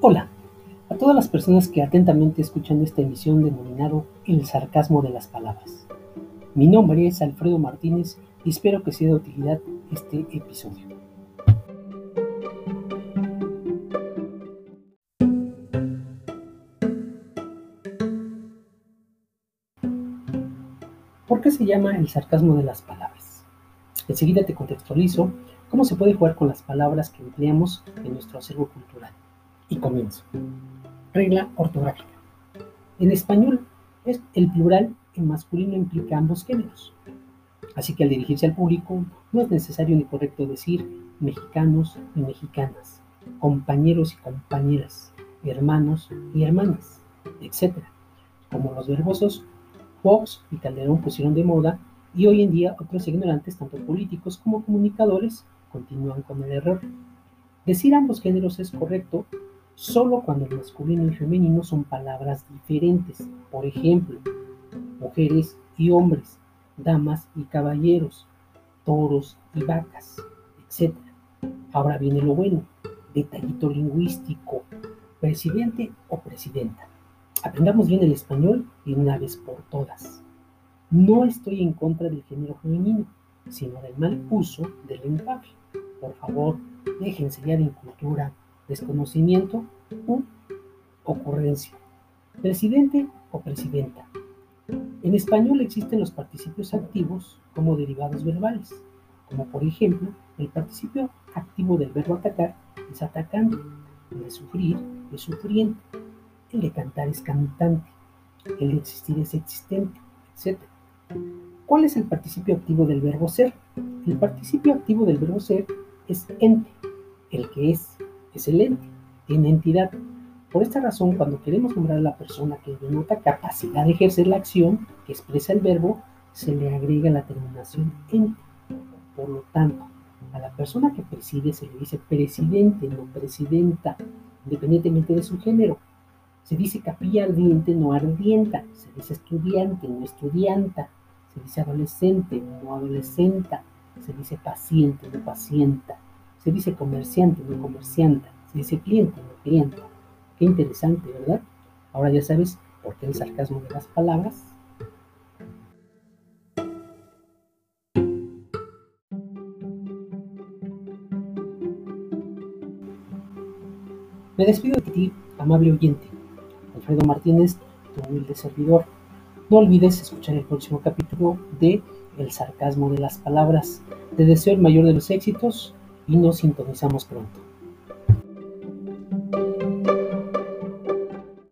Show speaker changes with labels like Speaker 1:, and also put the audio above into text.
Speaker 1: Hola a todas las personas que atentamente escuchan esta emisión denominado El sarcasmo de las palabras. Mi nombre es Alfredo Martínez y espero que sea de utilidad este episodio. ¿Por qué se llama el sarcasmo de las palabras? Enseguida te contextualizo cómo se puede jugar con las palabras que empleamos en nuestro acervo cultural. Y comienzo. Regla ortográfica. En español, es el plural en masculino implica ambos géneros. Así que al dirigirse al público, no es necesario ni correcto decir mexicanos y mexicanas, compañeros y compañeras, hermanos y hermanas, etc. Como los verbosos Fox y Calderón pusieron de moda y hoy en día otros ignorantes, tanto políticos como comunicadores, continúan con el error. Decir ambos géneros es correcto solo cuando el masculino y femenino son palabras diferentes. Por ejemplo, mujeres y hombres, damas y caballeros, toros y vacas, etc. Ahora viene lo bueno, detallito lingüístico, presidente o presidenta. Aprendamos bien el español y una vez por todas. No estoy en contra del género femenino, sino del mal uso del lenguaje. Por favor, déjense ya de incultura, desconocimiento u ocurrencia. Presidente o presidenta. En español existen los participios activos como derivados verbales, como por ejemplo el participio activo del verbo atacar es atacante, el de sufrir es sufriente, el de cantar es cantante, el de existir es existente, etc. ¿Cuál es el participio activo del verbo ser? El participio activo del verbo ser es ente. El que es, es el ente, tiene entidad. Por esta razón, cuando queremos nombrar a la persona que denota capacidad de ejercer la acción que expresa el verbo, se le agrega la terminación ente. Por lo tanto, a la persona que preside se le dice presidente, no presidenta, independientemente de su género. Se dice capilla ardiente, no ardienta. Se dice estudiante, no estudianta. Se dice adolescente, no adolescenta. Se dice paciente, no pacienta. Se dice comerciante, no comercianta. Se dice cliente, no clienta. Qué interesante, ¿verdad? Ahora ya sabes por qué el sarcasmo de las palabras. Me despido de ti, amable oyente. Alfredo Martínez, tu humilde servidor. No olvides escuchar el próximo capítulo de El sarcasmo de las palabras. Te deseo el mayor de los éxitos y nos sintonizamos pronto.